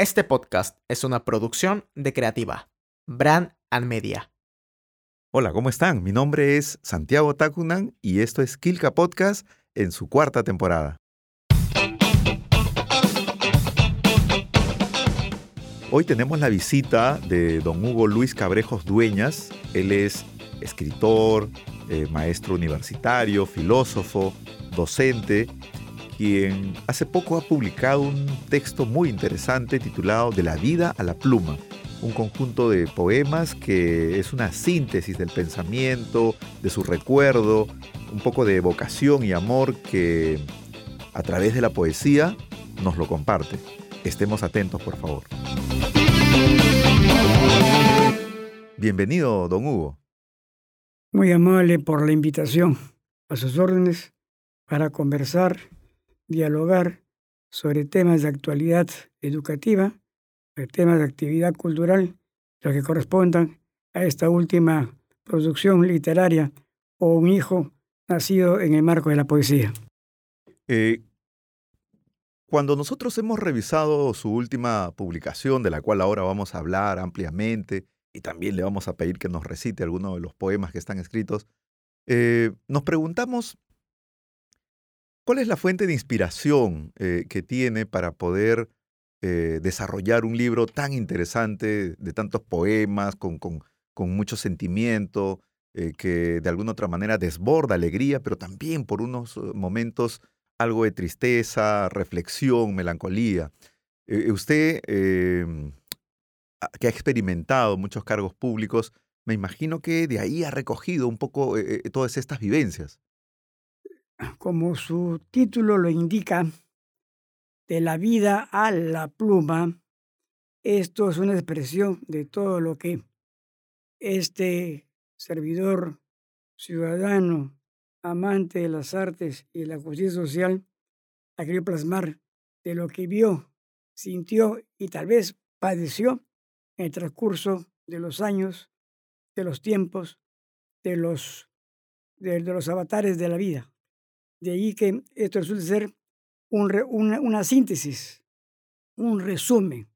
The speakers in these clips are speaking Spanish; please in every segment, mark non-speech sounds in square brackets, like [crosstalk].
Este podcast es una producción de Creativa, Brand and Media. Hola, ¿cómo están? Mi nombre es Santiago Takunan y esto es Kilka Podcast en su cuarta temporada. Hoy tenemos la visita de don Hugo Luis Cabrejos Dueñas. Él es escritor, eh, maestro universitario, filósofo, docente, quien hace poco ha publicado un texto muy interesante titulado De la vida a la pluma, un conjunto de poemas que es una síntesis del pensamiento, de su recuerdo, un poco de vocación y amor que a través de la poesía nos lo comparte. Estemos atentos, por favor. Bienvenido, don Hugo. Muy amable por la invitación a sus órdenes para conversar, dialogar sobre temas de actualidad educativa, temas de actividad cultural, los que correspondan a esta última producción literaria o un hijo nacido en el marco de la poesía. Eh, cuando nosotros hemos revisado su última publicación, de la cual ahora vamos a hablar ampliamente, y también le vamos a pedir que nos recite algunos de los poemas que están escritos, eh, nos preguntamos cuál es la fuente de inspiración eh, que tiene para poder eh, desarrollar un libro tan interesante, de tantos poemas, con, con, mucho sentimiento, que de alguna otra manera desborda alegría, pero también por unos momentos algo de tristeza, reflexión, melancolía. Eh, usted, em, que ha experimentado muchos cargos públicos, me imagino que de ahí ha recogido un poco eh, eh, todas estas vivencias. Como su título lo indica, de la vida a la pluma, esto es una expresión de todo lo que este servidor ciudadano amante de las artes y de la justicia social, ha querido plasmar de lo que vio, sintió y tal vez padeció en el transcurso de los años, de los tiempos, de los, de, los avatares de la vida. De ahí que esto resulta ser un, una, una síntesis, un resumen,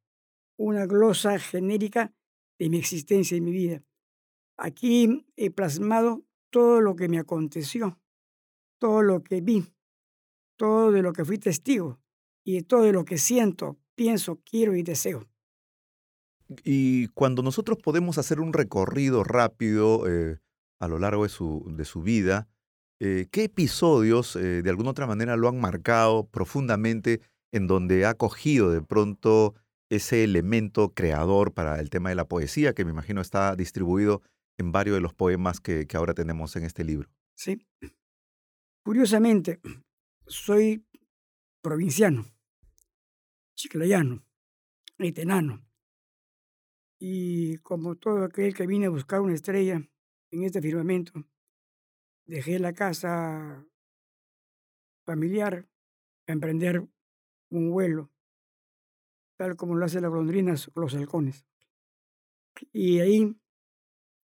una glosa genérica de mi existencia y mi vida. Aquí he plasmado todo lo que me aconteció, todo lo que vi, todo de lo que fui testigo y todo de lo que siento, pienso, quiero y deseo. Y cuando nosotros podemos hacer un recorrido rápido eh, a lo largo de su, de su vida, eh, ¿qué episodios eh, de alguna otra manera lo han marcado profundamente en donde ha cogido de pronto ese elemento creador para el tema de la poesía, que me imagino está distribuido en varios de los poemas que, ahora tenemos en este libro. Sí. Curiosamente, soy provinciano, chiclayano, etenano. Y como todo aquel que vine a buscar una estrella en este firmamento, dejé la casa familiar a emprender un vuelo, tal como lo hacen las golondrinas o los halcones. Y ahí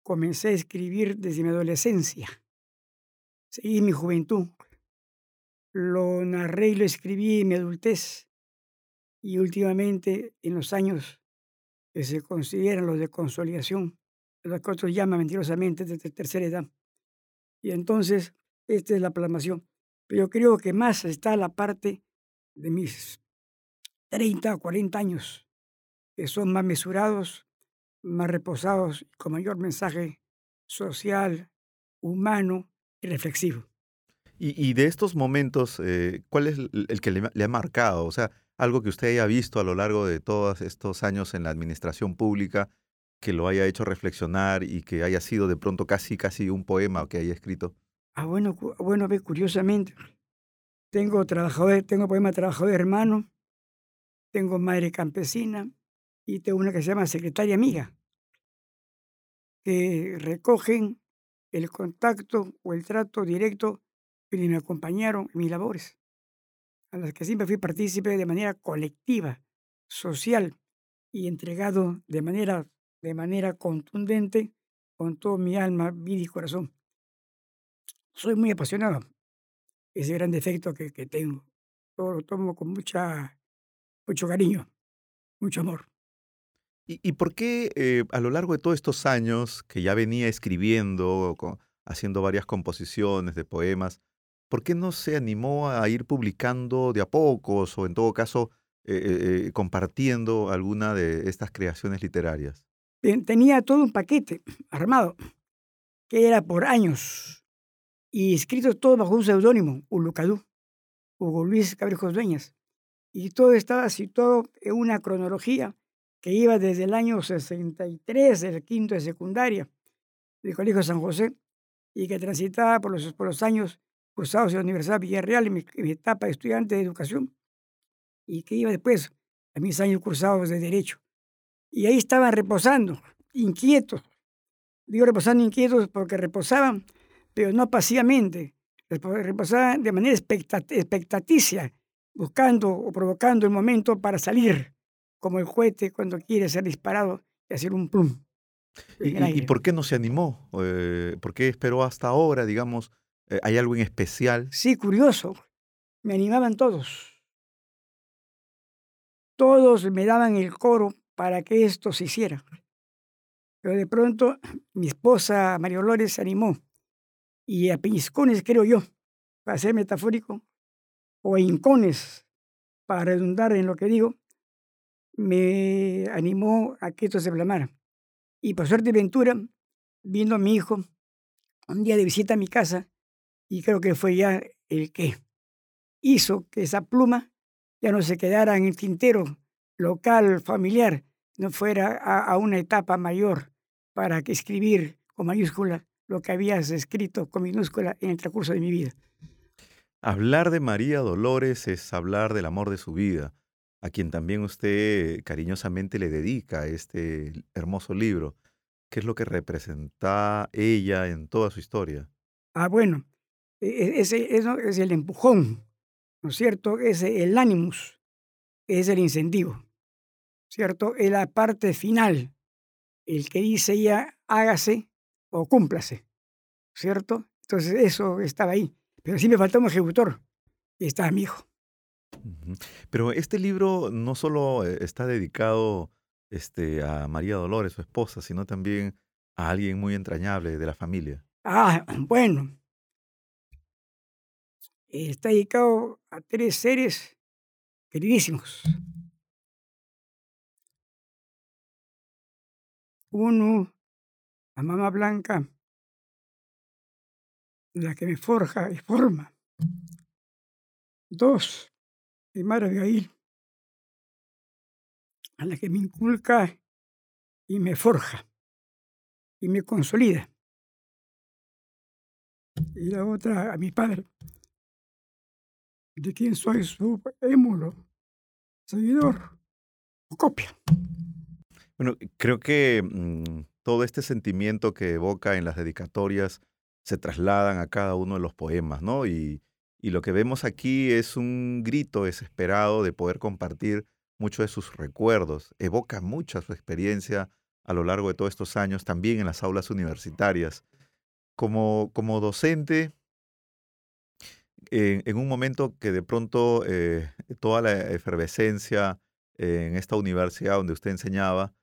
comencé a escribir desde mi adolescencia. Seguí mi juventud. Lo narré y lo escribí en mi adultez. Y últimamente, en los años que se consideran los de consolidación, los que otros llaman mentirosamente de tercera edad. Y entonces, esta es la plasmación. Pero yo creo que más está la parte de mis 30 o 40 años, que son más mesurados, más reposados, con mayor mensaje social, humano y reflexivo. Y, de estos momentos, eh, ¿cuál es el que le, ha marcado? O sea, algo que usted haya visto a lo largo de todos estos años en la administración pública que lo haya hecho reflexionar y que haya sido de pronto casi, casi un poema que haya escrito. Ah, bueno, bueno, ve, curiosamente, tengo trabajador, tengo poema Trabajador Hermano, tengo Madre Campesina, y tengo una que se llama Secretaria Amiga, que recogen el contacto o el trato directo que me acompañaron en mis labores, a las que siempre fui partícipe de manera colectiva, social y entregado de manera, de manera contundente con todo mi alma, vida y corazón. Soy muy apasionado, ese gran defecto que, que tengo. Lo tomo con mucha, mucho cariño mucho amor. ¿Y, y por qué eh, a lo largo de todos estos años que ya venía escribiendo, haciendo varias composiciones de poemas, por qué no se animó a ir publicando de a pocos o en todo caso eh, eh, compartiendo alguna de estas creaciones literarias? Tenía todo un paquete armado, que era por años, y escrito todo bajo un seudónimo, Ulucadú, Hugo Luis Cabrejos Dueñas. Y todo estaba situado en una cronología que iba desde el año 63, del quinto de secundaria, del Colegio San José, y que transitaba por los, por los años cursados en la Universidad Villarreal en mi, en mi etapa de estudiante de educación, y que iba después a mis años cursados de Derecho. Y ahí estaban reposando, inquietos. Digo reposando inquietos porque reposaban, pero no pasivamente. repo- Reposaban de manera expectat- expectaticia, buscando o provocando el momento para salir, como el cohete cuando quiere ser disparado y hacer un plum. ¿Y, por qué no se animó? Eh, ¿Por qué esperó hasta ahora, digamos? Eh, ¿Hay algo en especial? Sí, curioso. Me animaban todos. Todos me daban el coro para que esto se hiciera. Pero de pronto [clears throat] mi esposa María Dolores se animó. Y a piñiscones, creo yo, para ser metafórico, o a hincones, para redundar en lo que digo, me animó a que esto se plasmara. Y por suerte y ventura, vino mi hijo un día de visita a mi casa y creo que fue ya el que hizo que esa pluma ya no se quedara en el tintero local, familiar, no fuera a, a una etapa mayor para que escribir con mayúscula lo que habías escrito con minúscula en el transcurso de mi vida. Hablar de María Dolores es hablar del amor de su vida, a quien también usted cariñosamente le dedica este hermoso libro. ¿Qué es lo que representa ella en toda su historia? Ah, bueno, e- e- ese eso es el empujón, ¿no es cierto? Es el ánimos, es el incentivo, ¿cierto? Es la parte final, el que dice ya hágase o cúmplase, ¿cierto? Entonces eso estaba ahí. Pero sí me faltó un ejecutor y estaba mi hijo. Pero este libro no solo eh, está dedicado este, a María Dolores, su esposa, sino también a alguien muy entrañable de la familia. Ah, [clears throat] bueno. Está dedicado a tres seres queridísimos. Uno, a mamá Blanca, la que me forja y forma. Dos, mi madre Abigail, a la que me inculca y me forja y me consolida. Y la otra a mi padre, de quien soy su émulo, seguidor o copia. Creo que mm, todo este sentimiento que evoca en las dedicatorias se trasladan a cada uno de los poemas, ¿no? Y, lo que vemos aquí es un grito desesperado de poder compartir muchos de sus recuerdos. Evoca mucha su experiencia a lo largo de todos estos años, también en las aulas universitarias. Como, como docente, en, en un momento que de pronto eh, toda la efervescencia en esta universidad donde usted enseñaba,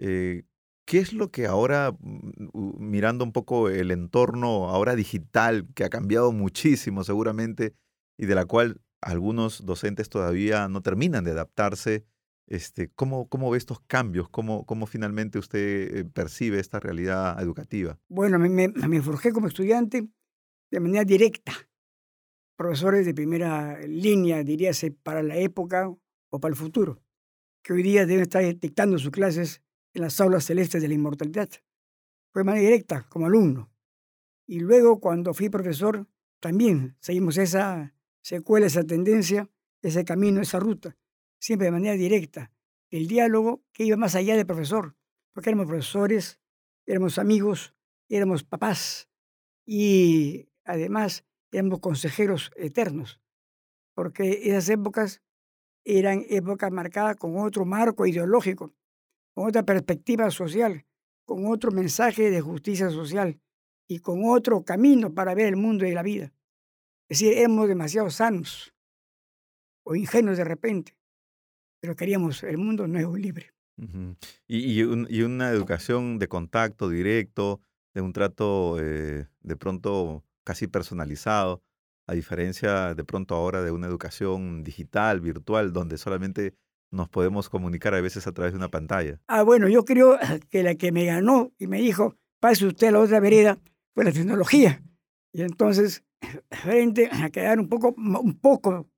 eh, ¿qué es lo que ahora, mm, mirando un poco el entorno ahora digital, que ha cambiado muchísimo seguramente, y de la cual algunos docentes todavía no terminan de adaptarse, este, ¿cómo, cómo ve estos cambios? ¿Cómo, cómo finalmente usted eh, percibe esta realidad educativa? Bueno, me, me, me forjé como estudiante de manera directa. Profesores de primera línea, diríase, para la época o para el futuro, que hoy día deben estar dictando sus clases en las aulas celestes de la inmortalidad. Fue de manera directa, como alumno. Y luego, cuando fui profesor, también seguimos esa secuela, esa tendencia, ese camino, esa ruta, siempre de manera directa. El diálogo que iba más allá del profesor, porque éramos profesores, éramos amigos, éramos papás y además éramos consejeros eternos, porque esas épocas eran épocas marcadas con otro marco ideológico, con otra perspectiva social, con otro mensaje de justicia social y con otro camino para ver el mundo y la vida. Es decir, éramos demasiado sanos o ingenuos de repente. pero queríamos el mundo nuevo y libre. Un- y una educación de contacto directo, de un trato eh, de pronto casi personalizado, a diferencia de pronto ahora de una educación digital, virtual, donde solamente nos podemos comunicar a veces a través de una pantalla. Ah, bueno, yo creo [coughs] que la que me ganó y me dijo, pase usted a la otra vereda, fue la tecnología. Y entonces, [coughs] frente a quedar un poco, un poco,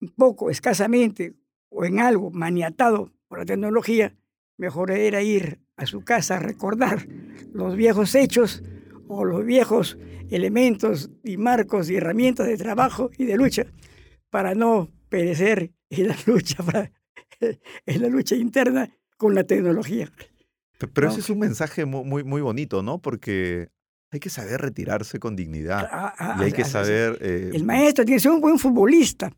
un poco, escasamente, o en algo maniatado por la tecnología, mejor era ir a su casa a recordar los viejos hechos o los viejos elementos y marcos y herramientas de trabajo y de lucha para no perecer en la [laughs] lucha, [laughs] en la lucha interna con la tecnología. Pe- Pero ese es un mensaje mu- muy, muy bonito, ¿no? Porque hay que saber retirarse con dignidad Ah, ah, y hay que saber... eh, El maestro tiene que ser un buen futbolista,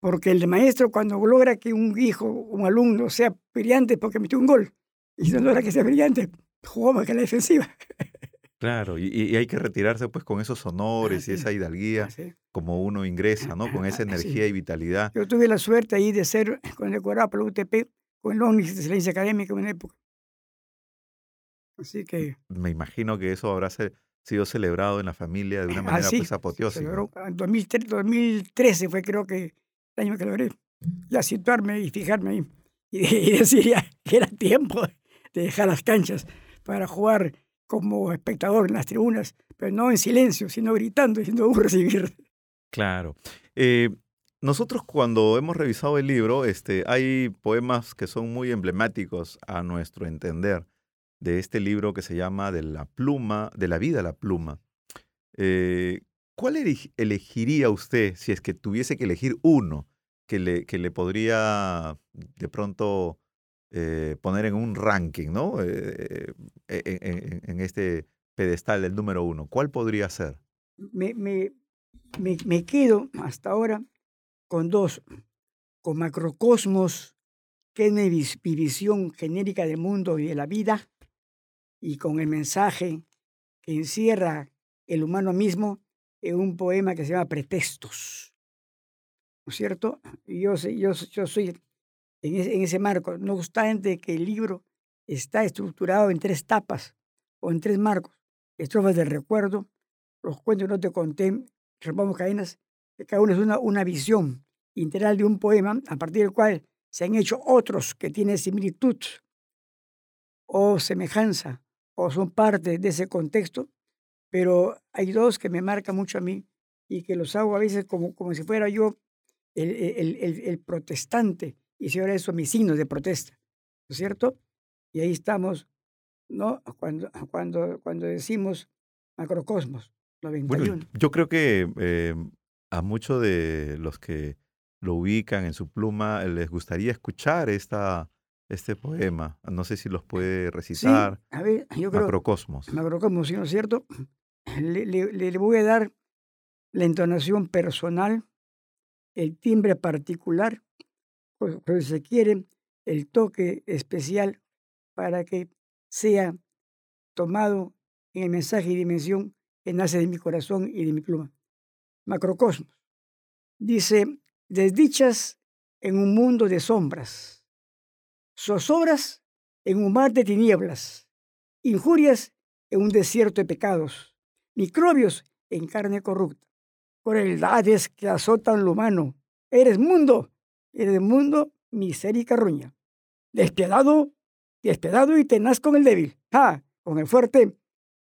porque el maestro cuando logra que un hijo, un alumno sea brillante porque metió un gol, y no logra que sea brillante, jugó más que la defensiva. Claro, y, y hay que retirarse pues con esos honores y esa es. hidalguía Así. como uno ingresa, ¿no? Con esa [laughs] energía y vitalidad. Yo tuve la suerte ahí de ser [laughs] condecorado por la UTP con el ONU de excelencia académica en una época. Así que Me imagino que eso habrá se- sido celebrado en la familia de una manera así pues apoteósica. se logró. En 2003 2013 fue creo que el año que logré ya situarme y fijarme ahí [laughs] y, y decir ya que era tiempo de dejar las canchas para jugar como espectador en las tribunas, pero no en silencio, sino gritando, diciendo un recibir. Claro. Eh, nosotros cuando hemos revisado el libro, este, hay poemas que son muy emblemáticos a nuestro entender de este libro que se llama De la pluma, de la vida a la pluma. Eh, ¿Cuál eleg- elegiría usted si es que tuviese que elegir uno que le, que le podría de pronto eh, poner en un ranking, ¿no? Eh, en, en- este pedestal del número uno. ¿Cuál podría ser? Me, me, me, quedo hasta ahora con dos, con Macrocosmos, que es mi vis- mi visión genérica del mundo y de la vida, y con el mensaje que encierra el humano mismo en un poema que se llama Pretextos. ¿No es cierto? Yo, yo, yo soy en ese, en ese marco, no obstante que el libro está estructurado en tres tapas o en tres marcos. Estrofas del recuerdo, los cuentos que no te conté, rompamos cadenas, que cada uno es una, una visión integral de un poema a partir del cual se han hecho otros que tienen similitud o semejanza o son parte de ese contexto, pero hay dos que me marcan mucho a mí y que los hago a veces como, como si fuera yo el, el, el- el protestante y ahora eso mis signos de protesta, ¿no es cierto? Y ahí estamos, ¿no? Cuando, [laughs] cuando, cuando decimos macrocosmos, 91. Bueno, yo creo que eh, a muchos de los que lo ubican en su pluma les gustaría escuchar esta, este poema. No sé si los puede sí, recitar. a ver, yo creo, Macrocosmos. macrocosmos, ¿sí, ¿no es cierto? [clears throat] Le- le- le voy a dar la entonación personal, el timbre particular, pues, si se quiere, el toque especial para que sea tomado en el mensaje y dimensión que nace de mi corazón y de mi pluma. Macrocosmos. Dice, desdichas en un mundo de sombras, zozobras en un mar de tinieblas, injurias en un desierto de pecados, microbios en carne corrupta, crueldades que azotan lo humano. Eres mundo, eres mundo, miseria y carroña. Despiadado, despiadado y tenaz con el débil. Ah, con el fuerte,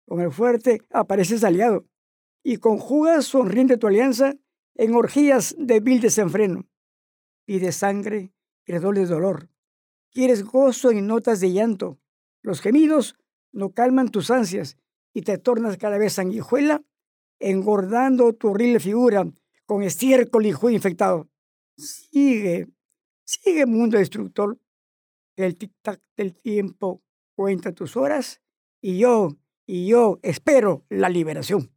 con el fuerte apareces aliado. Y conjugas sonriente tu alianza en orgías de vil desenfreno. Pides sangre y redobles dolor. Quieres gozo en notas de llanto. Los gemidos no calman tus ansias y te tornas cada vez sanguijuela, engordando tu horrible figura con estiércol y infectado. Sigue, sigue mundo destructor. El tic-tac del tiempo cuenta tus horas y yo, y yo espero la liberación.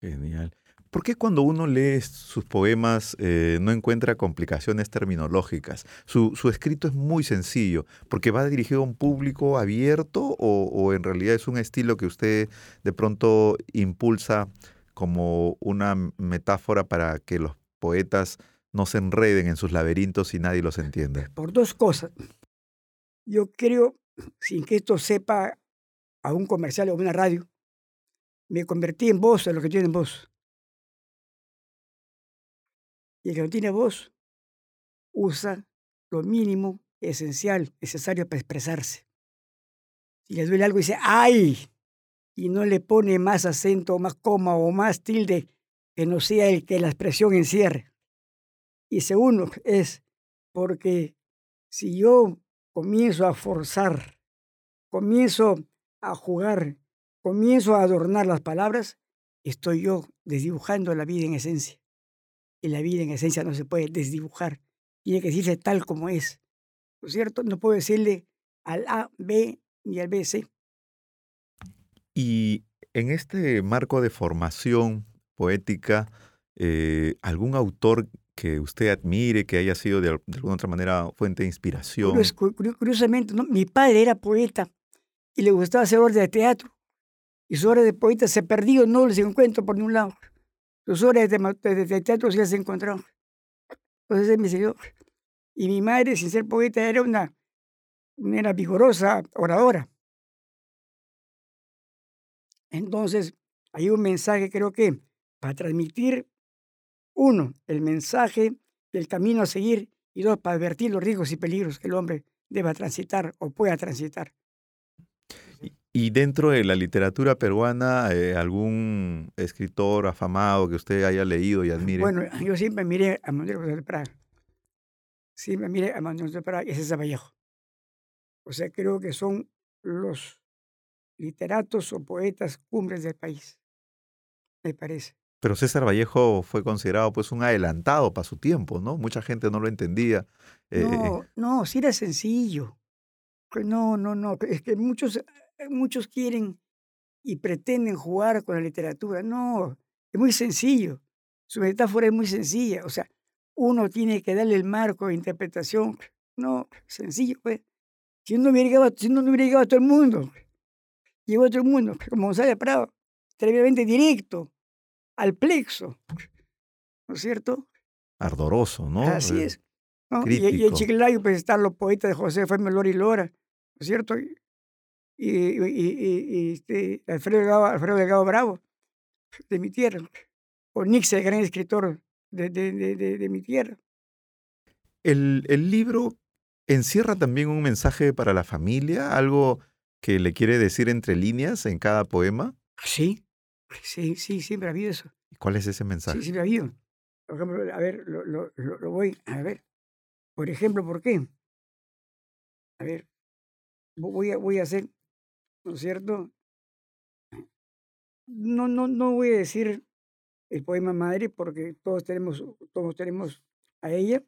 Genial. ¿Por qué cuando uno lee sus poemas eh, no encuentra complicaciones terminológicas? Su, su escrito es muy sencillo, porque va dirigido a un público abierto o, o en realidad es un estilo que usted de pronto impulsa como una metáfora para que los poetas no se enreden en sus laberintos y nadie los entiende? Por dos cosas. Yo creo, sin que esto sepa a un comercial o una radio, me convertí en voz de lo que tienen voz. Y el que no tiene voz usa lo mínimo esencial, necesario para expresarse. Si le duele algo, dice ¡ay! Y no le pone más acento, más coma o más tilde que no sea el que la expresión encierre. Y segundo es porque si yo comienzo a forzar, comienzo a jugar, comienzo a adornar las palabras, estoy yo desdibujando la vida en esencia. Y la vida en esencia no se puede desdibujar, tiene que decirse tal como es. ¿No es cierto? No puedo decirle al A, B ni al B, C. Y en este marco de formación poética, eh, ¿algún autor que usted admire, que haya sido de, alguna otra manera fuente de inspiración? Curiosamente, mi padre era poeta y le gustaba hacer obras de teatro. Y sus obras de poeta se perdió, no les encuentro por ningún lado. Sus obras de, teatro sí las encontrado. Entonces me siguió. Y mi madre, sin ser poeta, era una, era vigorosa oradora. Entonces, hay un mensaje, creo que, para transmitir, uno, el mensaje del camino a seguir, y dos, para advertir los riesgos y peligros que el hombre deba transitar o pueda transitar. Y dentro de la literatura peruana, eh, algún escritor afamado que usted haya leído y admire. Bueno, yo siempre miré a Manuel José de Praga. Siempre miré a Manuel José de Praga y a César Vallejo. O sea, creo que son los literatos o poetas cumbres del país, me parece. Pero César Vallejo fue considerado pues un adelantado para su tiempo, ¿no? Mucha gente no lo entendía. Eh, no, no, sí era sencillo. No, no, no. Es que muchos eh, muchos quieren y pretenden jugar con la literatura. No, es muy sencillo. Su metáfora es muy sencilla. O sea, uno tiene que darle el marco de interpretación. No, sencillo, pues. Si uno, hubiera llegado, si no hubiera llegado a todo el mundo, llegó a todo el mundo, como González Prado, tremendamente directo, al plexo. ¿No es cierto? Ardoroso, ¿no? Así es. Y, y, en Chiclayo, pues están los poetas de José Fermín Lora y Lora, ¿no es cierto? y, y, este, Alfredo, Delgado, Alfredo Delgado Bravo, de mi tierra, o Nix, el gran escritor de, de, de, de mi tierra. El, el, libro encierra también un mensaje para la familia, algo que le quiere decir entre líneas en cada poema. Sí, [laughs] sí, sí, siempre ha habido eso. ¿Cuál es ese mensaje? Sí, siempre ha habido. Por ejemplo, a ver, lo, lo, lo voy a ver. Por ejemplo, ¿por qué? A ver, voy a, voy a hacer ¿no es cierto? No, no, no voy a decir el poema madre porque todos tenemos, todos tenemos a ella,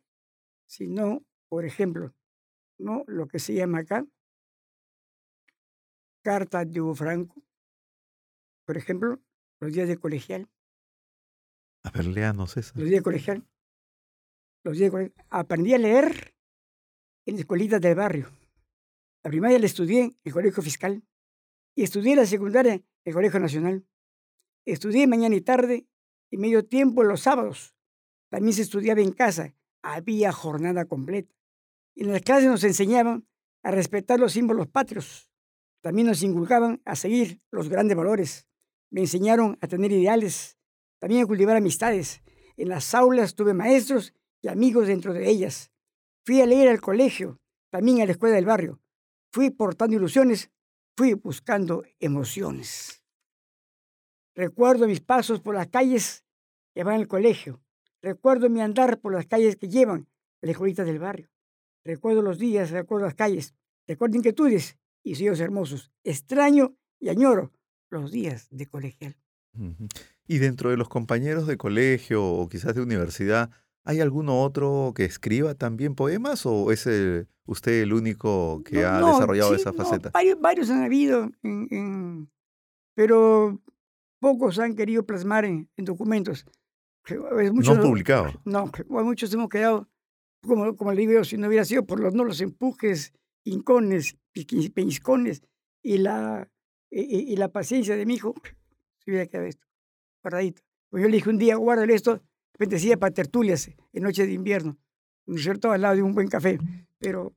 sino, por ejemplo, ¿no? lo que se llama acá, carta de Hugo Franco, por ejemplo, los días de colegial. A ver, léanos eso. Los días de colegial. Los días de colegial. Aprendí a leer en escuelitas del barrio. La primaria la estudié en el colegio fiscal. Y estudié la secundaria en el Colegio Nacional. Estudié mañana y tarde y medio tiempo los sábados. También se estudiaba en casa. Había jornada completa. En las clases nos enseñaban a respetar los símbolos patrios. También nos inculcaban a seguir los grandes valores. Me enseñaron a tener ideales, también a cultivar amistades. En las aulas tuve maestros y amigos dentro de ellas. Fui a leer al colegio, también a la escuela del barrio. Fui portando ilusiones fui buscando emociones. Recuerdo mis pasos por las calles que van al colegio. Recuerdo mi andar por las calles que llevan a las escuelitas del barrio. Recuerdo los días, recuerdo las calles. Recuerdo inquietudes y sueños hermosos. Extraño y añoro los días de colegial. Y dentro de los compañeros de colegio o quizás de universidad, ¿Hay alguno otro que escriba también poemas o es usted el único que ha desarrollado esa faceta? varios, han habido, pero pocos han querido plasmar en, documentos. Muchos, no publicado. No, muchos hemos quedado, como, como le digo si no hubiera sido por los, no, los empujes, incones, peñiscones y la, y, la paciencia de mi hijo, [laughs] si hubiera quedado esto, guardadito. Pues yo le dije un día, guárdale esto repente decía para tertulias en noche de invierno, ¿no es cierto? Al lado de un buen café, pero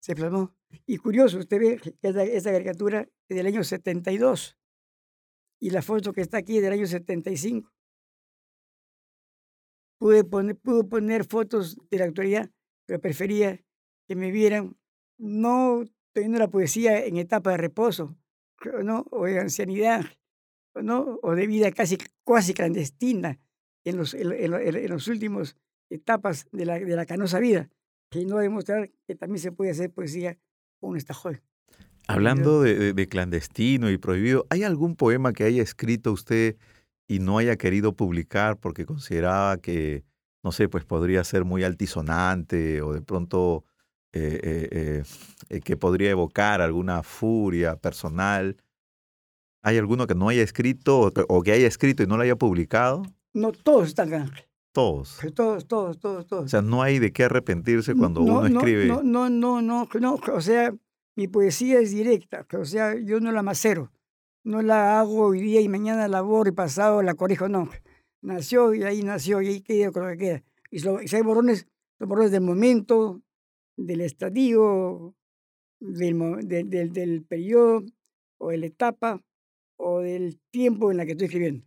se plasmó. Y curioso, usted ve esta, esta caricatura es del año 72 y la foto que está aquí es del año 75. Pude poner, pude poner fotos de la actualidad, pero prefería que me vieran no teniendo la poesía en etapa de reposo, ¿no? o de ancianidad, ¿no? o de vida casi, casi clandestina en los, en, en, en los últimos etapas de la, de la canosa vida, que no demostrar que también se puede hacer poesía con esta joven. Hablando de, de, de, clandestino y prohibido, ¿hay algún poema que haya escrito usted y no haya querido publicar porque consideraba que, no sé, pues podría ser muy altisonante o de pronto eh, eh, eh, que podría evocar alguna furia personal? ¿Hay alguno que no haya escrito o que, o que haya escrito y no lo haya publicado? No, todos están Ángel. Todos. Todos, todos, todos, todos. O sea, no hay de qué arrepentirse cuando no, uno escribe. No, no, no, no, no, o sea, mi poesía es directa, o sea, yo no la macero, no la hago hoy día y mañana la borro y pasado la corrijo, no. Nació y ahí nació y ahí queda con lo que queda. Y, so, y si hay borrones, los borrones del momento, del estadio, del, del, del, del periodo o de la etapa o del tiempo en la que estoy escribiendo.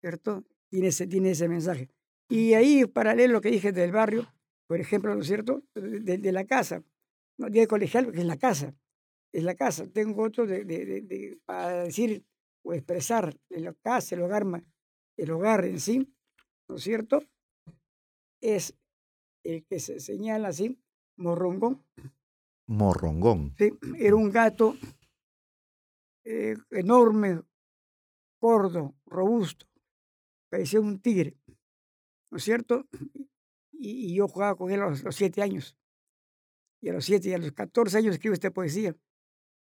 ¿Cierto? Tiene ese, tiene ese mensaje. Y ahí, paralelo a lo que dije del barrio, por ejemplo, ¿no es cierto? De, de la casa. No tiene colegial porque es la casa. Es la casa. Tengo otro de, de, de, para decir o expresar la casa, el hogar, el hogar en sí, ¿no es cierto? Es el que se señala así, morrongón. Morrongón. Sí, era un gato eh, enorme, gordo, robusto, parecía un tigre, ¿no es cierto? Y, y yo jugaba con él a los, los, siete años. Y a los siete y a los catorce años escribo esta poesía,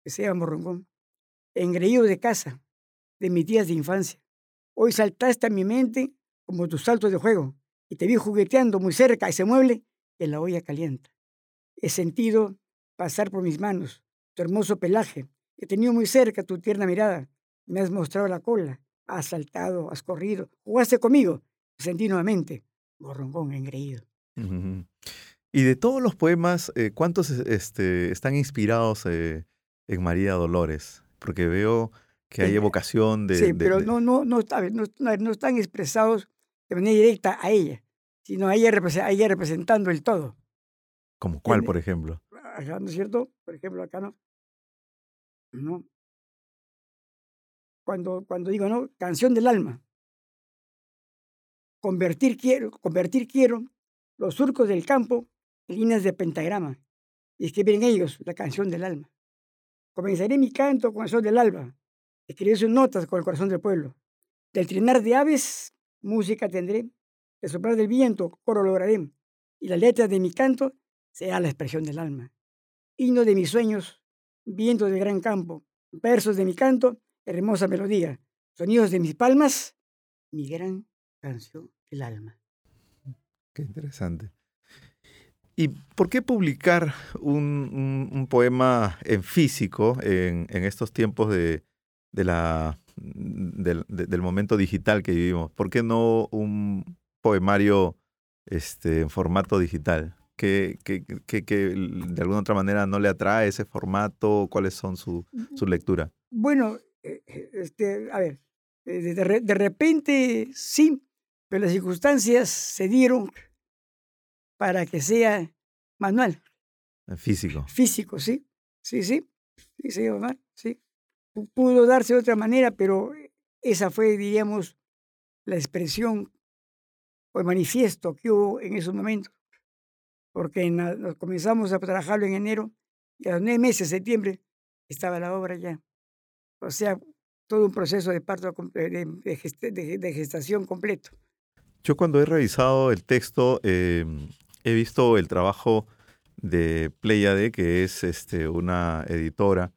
que se llama Morrongón. Engreído de casa, de mis días de infancia. Hoy saltaste a mi mente como tus saltos de juego, y te vi jugueteando muy cerca a ese mueble que la olla calienta. He sentido pasar por mis manos tu hermoso pelaje, he tenido muy cerca tu tierna mirada, me has mostrado la cola, has saltado, has corrido, jugaste conmigo, sentí nuevamente, borrongón engreído. Uh -huh. Y de todos los poemas, eh, ¿cuántos este, están inspirados eh, en María Dolores? Porque veo que hay evocación de... Sí, de, pero de... No, no, no, no, no, están expresados de manera directa a ella, sino a ella, a ella representando el todo. ¿Como cuál, por ejemplo? Acá, ¿no es cierto? Por ejemplo, acá no. No. Cuando, cuando digo, ¿no? Canción del alma. Convertir quiero, convertir quiero los surcos del campo en líneas de pentagrama y escribir en ellos la canción del alma. Comenzaré mi canto con el sol del alba, escribiré sus notas con el corazón del pueblo. Del trinar de aves, música tendré, del soplar del viento, coro lograré, y la letra de mi canto será la expresión del alma. Himno de mis sueños, viento del gran campo, versos de mi canto, hermosa melodía, sonidos de mis palmas, mi gran canción del alma. Qué interesante. ¿Y por qué publicar un, poema en físico en, estos tiempos de la, del, de, del, momento digital que vivimos? ¿Por qué no un poemario este, en formato digital? ¿Qué, qué, qué, qué, de alguna otra manera no le atrae ese formato? ¿Cuáles son su, su lectura? Bueno, este, a ver, de, de, de repente sí, pero las circunstancias se dieron para que sea manual. Físico. Físico, sí. Sí, sí. Sí, sí, Omar, sí. Pudo darse de otra manera, pero esa fue, diríamos, la expresión o el manifiesto que hubo en esos momentos. Porque la, nos comenzamos a trabajarlo en enero y a los nueve meses, septiembre, estaba la obra ya. O sea, todo un proceso de parto de, de, gestación completo. Yo cuando he revisado el texto eh, he visto el trabajo de Pleiade, que es este, una editora,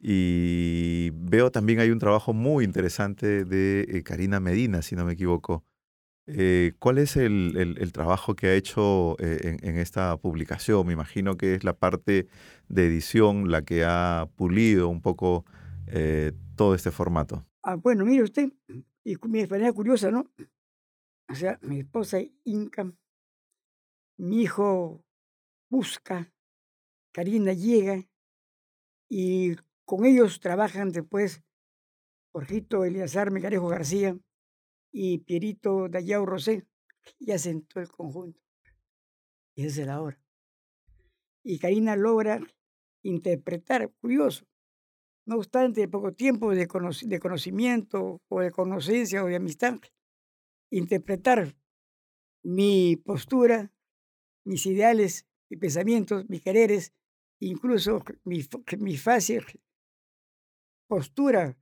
y veo también hay un trabajo muy interesante de eh, Karina Medina, si no me equivoco. Eh, ¿Cuál es el, el, trabajo que ha hecho eh, en, en, esta publicación? Me imagino que es la parte de edición la que ha pulido un poco todo este formato. Ah, bueno, mire usted, y mi experiencia curiosa, ¿no? o sea, mi esposa Inca, mi hijo busca, Karina llega y con ellos trabajan después Jorgito Eliazar Mecarejo García y Pierito Dayao Rosé, [laughs] y todo el conjunto. Y esa es la hora. Y Karina logra interpretar, curioso, no obstante poco tiempo de, de conocimiento o de conocencia o de amistad, interpretar mi postura, mis ideales, mis pensamientos, mis quereres, incluso mi, mi fácil postura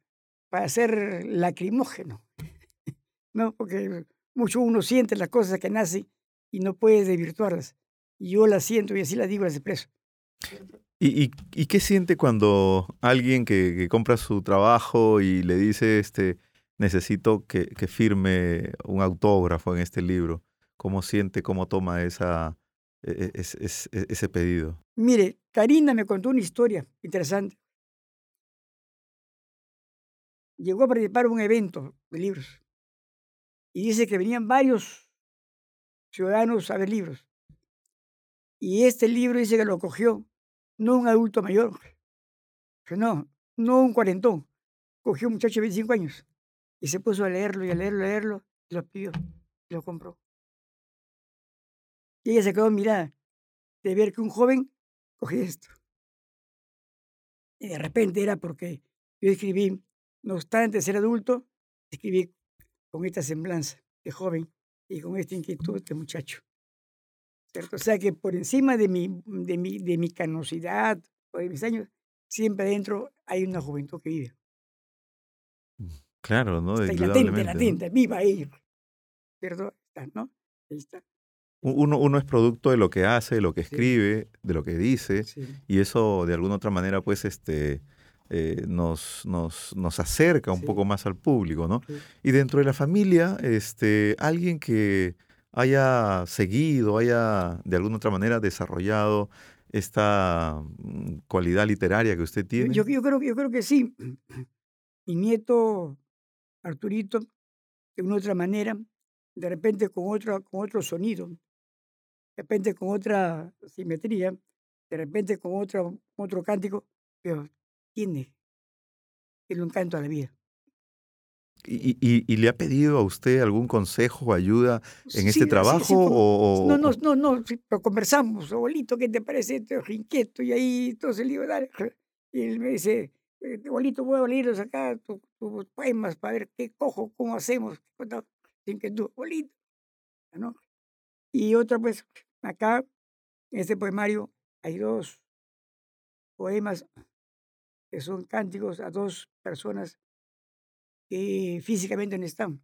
para ser lacrimógeno. [laughs] ¿No? Porque mucho uno siente las cosas que nace y no puede desvirtuarlas. Y yo las siento y así las digo, las expreso. ¿Y, y, qué siente cuando alguien que, que, compra su trabajo y le dice, este, necesito que, que, firme un autógrafo en este libro? ¿Cómo siente, cómo toma esa, e, e, e, ese pedido? Mire, Karina me contó una historia interesante. Llegó a participar en un evento de libros y dice que venían varios ciudadanos a ver libros. Y este libro dice que lo cogió no un adulto mayor, que no, un cuarentón, cogió un muchacho de 25 años y se puso a leerlo y a leerlo, a leerlo, y lo pidió, y lo compró. Y ella se quedó mirada de ver que un joven cogía esto. Y de repente era porque yo escribí, no obstante ser adulto, escribí con esta semblanza de joven y con esta inquietud de muchacho. ¿Cierto? O sea que por encima de mi, de, mi, de mi canosidad o de mis años, siempre dentro hay una juventud que vive. Mm, claro, ¿no? Está latente, latente, viva ahí. ¿Cierto? Está, ¿no? Ahí está. Uno, uno, es producto de lo que hace, de lo que escribe, de lo que dice, y eso de alguna otra manera, pues, este, eh, nos, nos, nos, acerca un poco más al público, ¿no? Y dentro de la familia, este, alguien que haya seguido, haya de alguna otra manera desarrollado esta mm, cualidad literaria que usted tiene. Yo, yo, creo, yo creo que sí. Mi nieto Arturito, de una otra manera, de repente con otro, con otro sonido, de repente con otra simetría, de repente con otro, otro cántico, pero tiene el encanto a la vida. ¿Y, y, le ha pedido a usted algún consejo o ayuda en este trabajo? o, no, no, no, no, pero conversamos, abuelito, ¿qué te parece? Estoy inquieto y ahí entonces le digo, dale. Y él me dice, eh, abuelito, voy a leerlos acá, tus, poemas, para ver qué cojo, cómo hacemos, sin que tú, abuelito. ¿no? Y otra, pues, acá, en este poemario, hay dos poemas que son cánticos a dos personas que físicamente no están.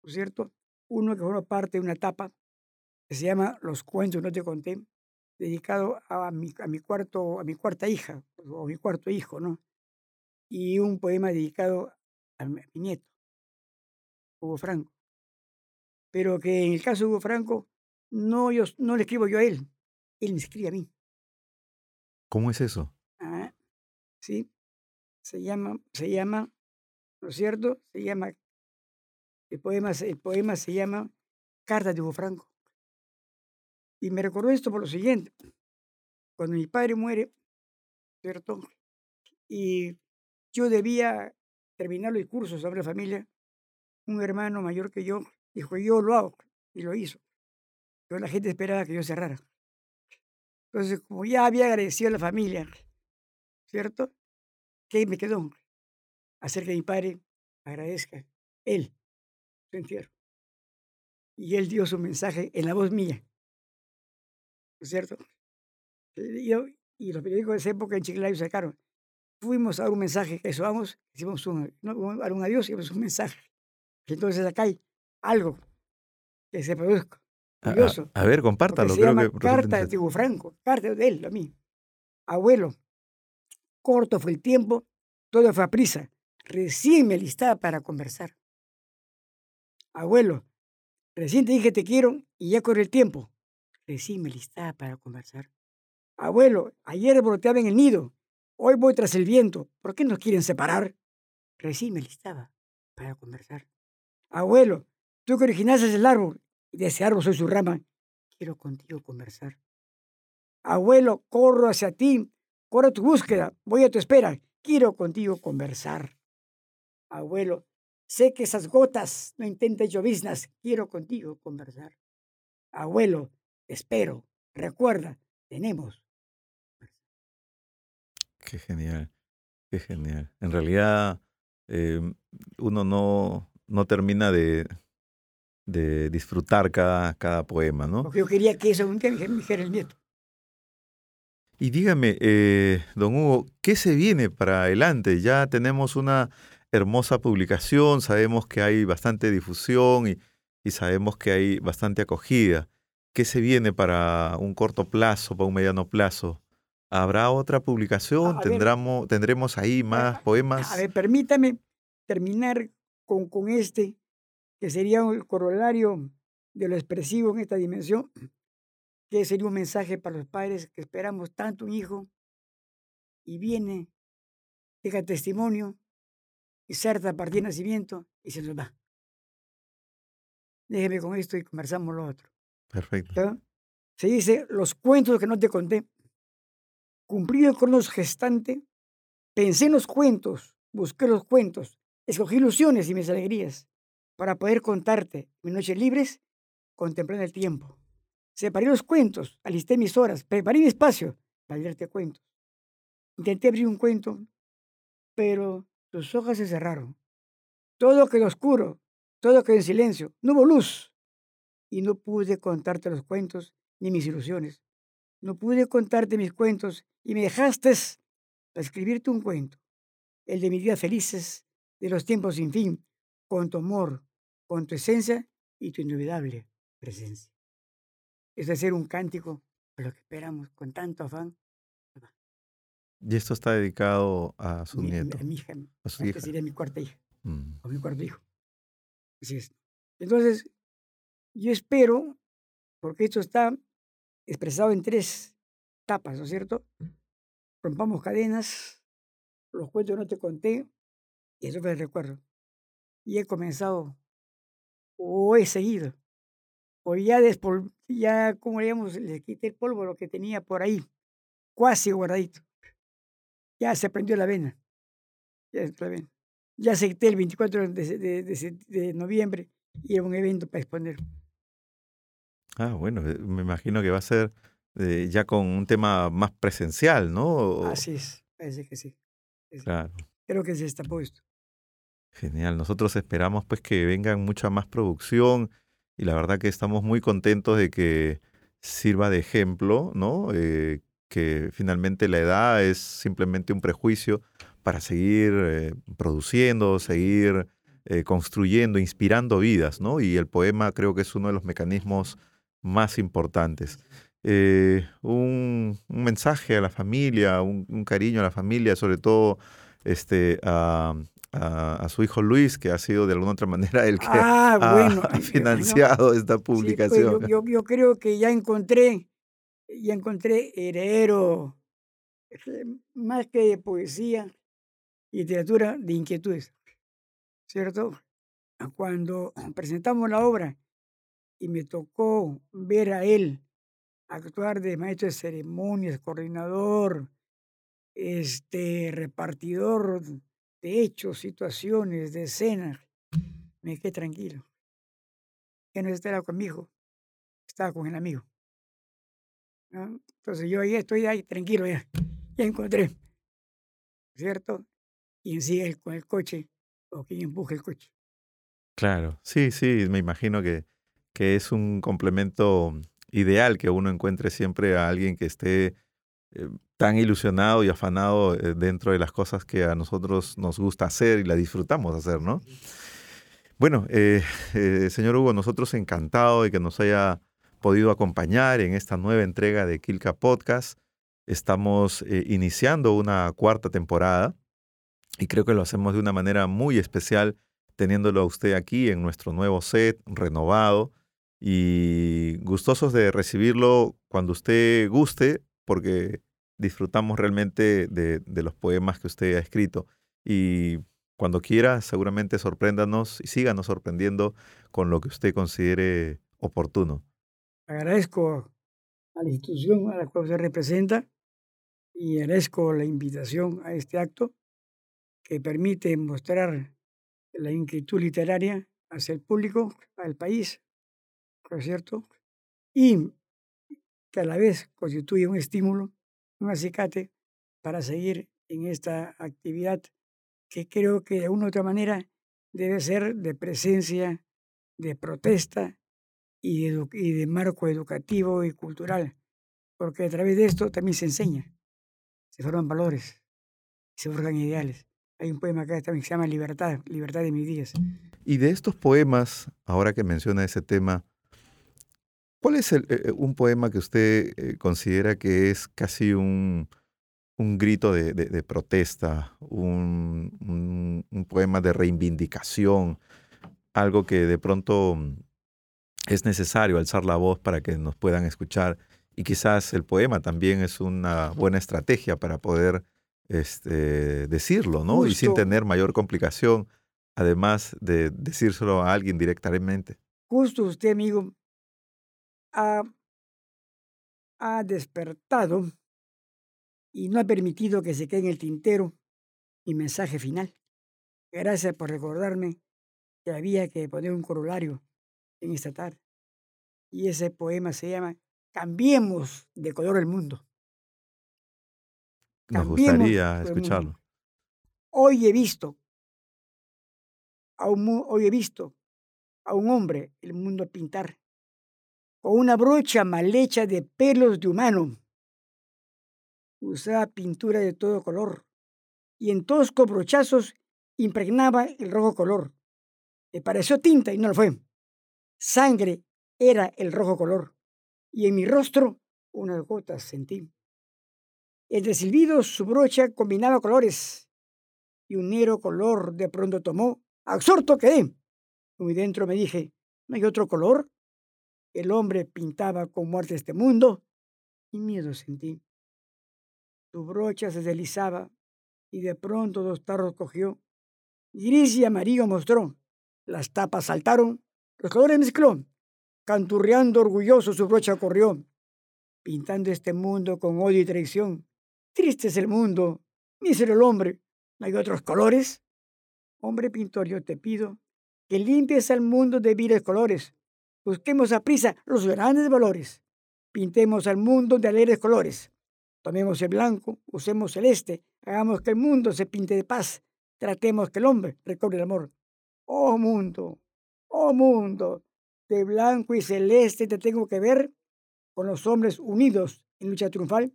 ¿Por cierto? Uno que forma parte de una etapa que se llama Los cuentos no te conté, dedicado a mi, a mi, cuarto, a mi cuarta hija, o mi cuarto hijo, ¿no? Y un poema dedicado a mi nieto, Hugo Franco. Pero que en el caso de Hugo Franco, no, yo, no le escribo yo a él, él me escribe a mí. ¿Cómo es eso? Ah, sí. Se llama, se llama, ¿no es cierto? Se llama, el poema, el poema se llama Carta de Hugo Franco. Y me recordó esto por lo siguiente. Cuando mi padre muere, ¿cierto? Y yo debía terminar los cursos sobre la familia, un hermano mayor que yo dijo, yo lo hago, y lo hizo. Pero la gente esperaba que yo cerrara. Entonces, como ya había agradecido a la familia, ¿cierto? ¿Qué me quedó? Hacer que mi padre agradezca, él, su entierro. Y él dio su mensaje en la voz mía, ¿cierto? Y, yo, y los periódicos de esa época en Chiclayo sacaron. Fuimos a dar un mensaje, eso vamos, hicimos un, no, un adiós, hicimos un mensaje. Entonces acá hay algo que se produzca. A, ver, compártalo. Creo que carta de Hugo Franco, carta de él, a mí. Abuelo, corto fue el tiempo, todo fue a prisa. Recién me alistaba para conversar. Abuelo, recién te dije te quiero y ya corre el tiempo. Recién me alistaba para conversar. Abuelo, ayer broteaba en el nido, hoy voy tras el viento. ¿Por qué nos quieren separar? Recién me alistaba para conversar. Abuelo, tú que originaste el árbol de ese árbol soy su rama, quiero contigo conversar. Abuelo, corro hacia ti, corro a tu búsqueda, voy a tu espera, quiero contigo conversar. Abuelo, sé que esas gotas no intentan lloviznas, quiero contigo conversar. Abuelo, espero, recuerda, tenemos. Qué genial, qué genial. En realidad, em, uno no, no termina de, de disfrutar cada, cada poema, ¿no? Porque yo quería que eso un día me dijera el nieto. Y dígame, eh, don Hugo, ¿qué se viene para adelante? Ya tenemos una hermosa publicación, sabemos que hay bastante difusión y, y sabemos que hay bastante acogida. ¿Qué se viene para un corto plazo, para un mediano plazo? ¿Habrá otra publicación? A ver. ¿Tendremos, ¿Tendremos ahí más poemas? A ver, permítame terminar con, con este, que sería el corolario de lo expresivo en esta dimensión, [clears throat] que sería un mensaje para los padres que esperamos tanto un hijo y viene, deja testimonio, inserta a partir de nacimiento y se nos va. Déjeme con esto y conversamos lo otro. Perfecto. ¿ya? Se dice los cuentos que no te conté. Cumplí el cronos gestante, pensé en los cuentos, busqué los cuentos, escogí ilusiones y mis alegrías para poder contarte mis noches libres, contemplando el tiempo. Separé los cuentos, alisté mis horas, preparé mi espacio para leerte cuentos. Intenté abrir un cuento, pero sus hojas se cerraron. Todo quedó oscuro, todo quedó en silencio, no hubo luz. Y no pude contarte los cuentos ni mis ilusiones. No pude contarte mis cuentos y me dejaste para escribirte un cuento, el de mis días felices, de los tiempos sin fin, con tu amor, con tu esencia y tu inolvidable presencia. Es hacer un cántico a lo que esperamos con tanto afán. Y esto está dedicado a su Mi- nieto. A mi hija, A su esta hija. sería mi cuarta hija, Mm. o mi cuarto hijo. Así es. Entonces, yo espero, porque esto está expresado en tres etapas, ¿no es cierto? Rompamos cadenas, los cuentos no te conté, y eso fue el recuerdo. Y he comenzado, o he seguido, o ya despol ya, como digamos, le quité el polvo lo que tenía por ahí, cuasi guardadito. Ya se prendió la vena. Ya, se la vena. ya acepté el 24 de, de- de noviembre y era un evento para exponer. Ah, bueno, eh, me imagino que va a ser eh, ya con un tema más presencial, ¿no? Así es, parece que sí. Claro, Creo que se destapó esto. Genial. Nosotros esperamos pues que venga mucha más producción y la verdad que estamos muy contentos de que sirva de ejemplo, ¿no? Eh, que finalmente la edad es simplemente un prejuicio para seguir eh, produciendo, seguir eh, construyendo, inspirando vidas, ¿no? Y el poema creo que es uno de los mecanismos más importantes. Un, un mensaje a la familia, un, un cariño a la familia, sobre todo este, a, a- a su hijo Luis, que ha sido de alguna otra manera el que Ah, ha bueno. [laughs] [laughs] ha ay, financiado esta Sí, pues, publicación. yo, yo- yo creo que ya encontré, ya encontré heredero, eh, más que de poesía, literatura, de inquietudes. ¿Cierto? Cuando presentamos la obra y me tocó ver a él actuar de maestro de ceremonias, coordinador, este, repartidor de hechos, situaciones, de escenas, me quedé tranquilo. Que no estaba con mi hijo, estaba con el amigo. ¿no? Entonces yo ya estoy ahí tranquilo, ya, ya encontré, ¿cierto? Quien sigue con el coche o quien empuje el coche. Claro, sí, sí, me imagino que, que es un complemento ideal que uno encuentre siempre a alguien que esté eh, tan ilusionado y afanado eh, dentro de las cosas que a nosotros nos gusta hacer y las disfrutamos hacer, ¿no? Bueno, eh, señor Hugo, nosotros encantados de que nos haya podido acompañar en esta nueva entrega de Kilka Podcast. Estamos iniciando una cuarta temporada y creo que lo hacemos de una manera muy especial teniéndolo a usted aquí en nuestro nuevo set renovado y gustosos de recibirlo cuando usted guste porque disfrutamos realmente de, los poemas que usted ha escrito y Cuando quiera, seguramente sorpréndanos y síganos sorprendiendo con lo que usted considere oportuno. Agradezco a la institución a la cual se representa y agradezco la invitación a este acto que permite mostrar la inquietud literaria hacia el público, al país, ¿no es cierto? Y que a la vez constituye un estímulo, un acicate para seguir en esta actividad que creo que de una u otra manera debe ser de presencia, de protesta y de, marco educativo y cultural, porque a través de esto también se enseña, se forman valores, se forjan ideales. Hay un poema acá también que se llama Libertad, Libertad de mis días. Y de estos poemas, ahora que menciona ese tema, ¿cuál es el, eh, un poema que usted eh, considera que es casi un, un grito de, de, de protesta, un, un, un, poema de reivindicación, algo que de pronto es necesario alzar la voz para que nos puedan escuchar? Y quizás el poema también es una buena estrategia para poder este, decirlo, ¿no? Justo. Y sin tener mayor complicación, además de decírselo a alguien directamente. Justo usted, amigo, ha, ha despertado y no ha permitido que se quede en el tintero mi mensaje final. Gracias por recordarme que había que poner un corolario en esta tarde. Y ese poema se llama Cambiemos de color el mundo. Nos Cambiemos gustaría escucharlo. Hoy he visto, a un, mu- hoy he visto a un hombre el mundo pintar con una brocha mal hecha de pelos de humano. Usaba pintura de todo color y en toscos brochazos impregnaba el rojo color. Me pareció tinta y no lo fue. Sangre era el rojo color y en mi rostro unas gotas sentí. Entre silbidos su brocha combinaba colores y un negro color de pronto tomó. Absorto quedé. Muy dentro me dije, ¿no hay otro color? El hombre pintaba con muerte este mundo y miedo sentí. Su brocha se deslizaba y de pronto dos tarros cogió. Gris y amarillo mostró. Las tapas saltaron, los colores mezcló. Canturreando orgulloso su brocha corrió, pintando este mundo con odio y traición. Triste es el mundo, mísero el hombre, ¿no hay otros colores? Hombre pintor, yo te pido que limpies al mundo de viles colores. Busquemos a prisa los grandes valores. Pintemos al mundo de alegres colores. Tomemos el blanco, usemos celeste, hagamos que el mundo se pinte de paz. Tratemos que el hombre recobre el amor. Oh mundo, oh mundo, de blanco y celeste te tengo que ver con los hombres unidos en lucha triunfal,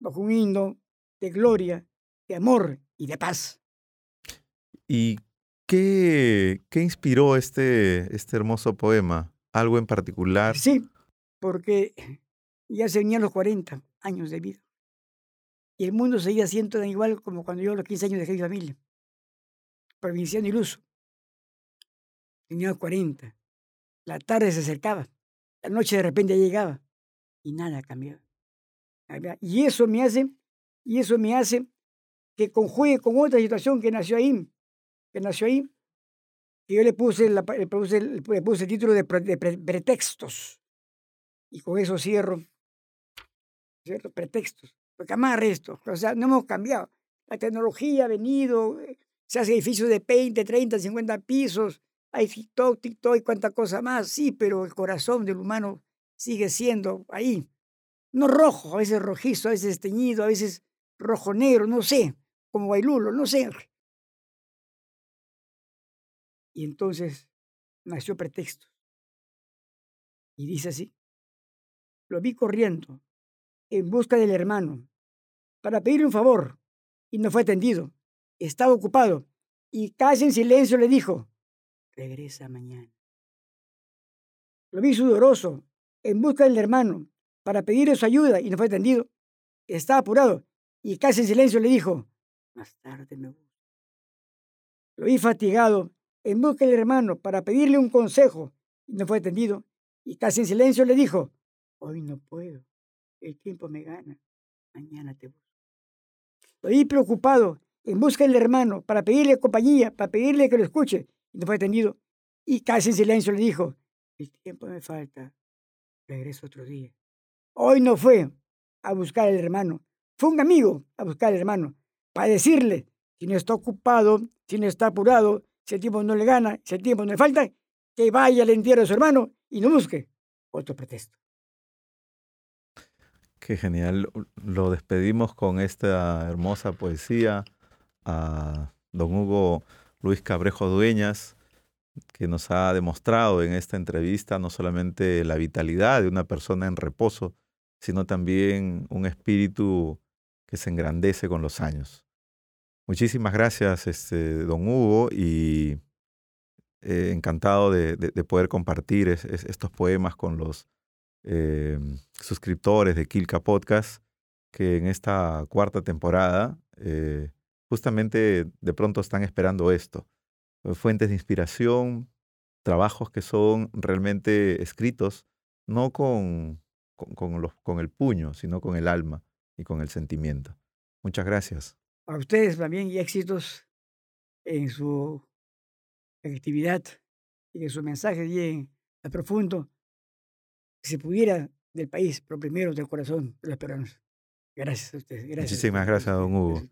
bajo un himno de gloria, de amor y de paz. ¿Y qué, qué inspiró este, este hermoso poema? ¿Algo en particular? Sí, porque ya se venían los 40 años de vida. Y el mundo seguía siendo tan igual como cuando yo a los 15 años dejé mi familia. Provinciano iluso. Tenía 40. La tarde se acercaba. La noche de repente llegaba. Y nada cambiaba. Y eso me hace, y eso me hace que conjugue con otra situación que nació ahí. Que nació ahí. Que yo le puse, la, le puse, le puse el título de, pre- de pre- pretextos. Y con eso cierro. ¿Cierto? Pretextos. Porque amarre esto. O sea, no hemos cambiado. La tecnología ha venido, eh, se hace edificios de 20, 30, 50 pisos, hay TikTok, TikTok y cuánta cosa más, sí, pero el corazón del humano sigue siendo ahí. No rojo, a veces rojizo, a veces teñido, a veces rojo negro, no sé, como bailulo, no sé. Y entonces nació pretexto. Y dice así, lo vi corriendo en busca del hermano para pedirle un favor y no fue atendido. Estaba ocupado y casi en silencio le dijo, regresa mañana. Lo vi sudoroso en busca del hermano para pedirle su ayuda y no fue atendido. Estaba apurado y casi en silencio le dijo, más tarde me busco. Lo vi fatigado en busca del hermano para pedirle un consejo no fue atendido. Y casi en silencio le dijo, hoy no puedo, el tiempo me gana, mañana te busco. Lo preocupado en busca del hermano para pedirle compañía, para pedirle que lo escuche. No fue atendido. Y casi en silencio le dijo, el tiempo me falta, regreso otro día. Hoy no fue a buscar al hermano, fue un amigo a buscar al hermano para decirle, si no está ocupado, si no está apurado, si el tiempo no le gana, si el tiempo no le falta, que vaya al entierro de su hermano y no busque otro pretexto. Qué genial. Lo despedimos con esta hermosa poesía a don Hugo Luis Cabrejo Dueñas, que nos ha demostrado en esta entrevista no solamente la vitalidad de una persona en reposo, sino también un espíritu que se engrandece con los años. Muchísimas gracias, este, don Hugo, y eh, encantado de, poder compartir estos poemas con los eh, suscriptores de Kilka Podcast, que en esta cuarta temporada eh, justamente de pronto están esperando esto. Fuentes de inspiración, trabajos que son realmente escritos, no con, con, el puño, sino con el alma y con el sentimiento. Muchas gracias a ustedes también y éxitos en su actividad y que sus mensajes lleguen a profundo, si pudiera, del país, pero primero del corazón de los peruanos. Gracias a ustedes. Muchísimas gracias, don Hugo.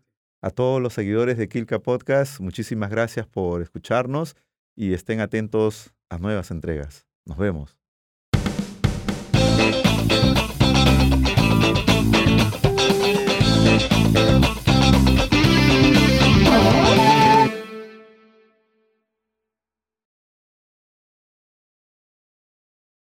A todos los seguidores de Kilka Podcast, muchísimas gracias por escucharnos y estén atentos a nuevas entregas. Nos vemos.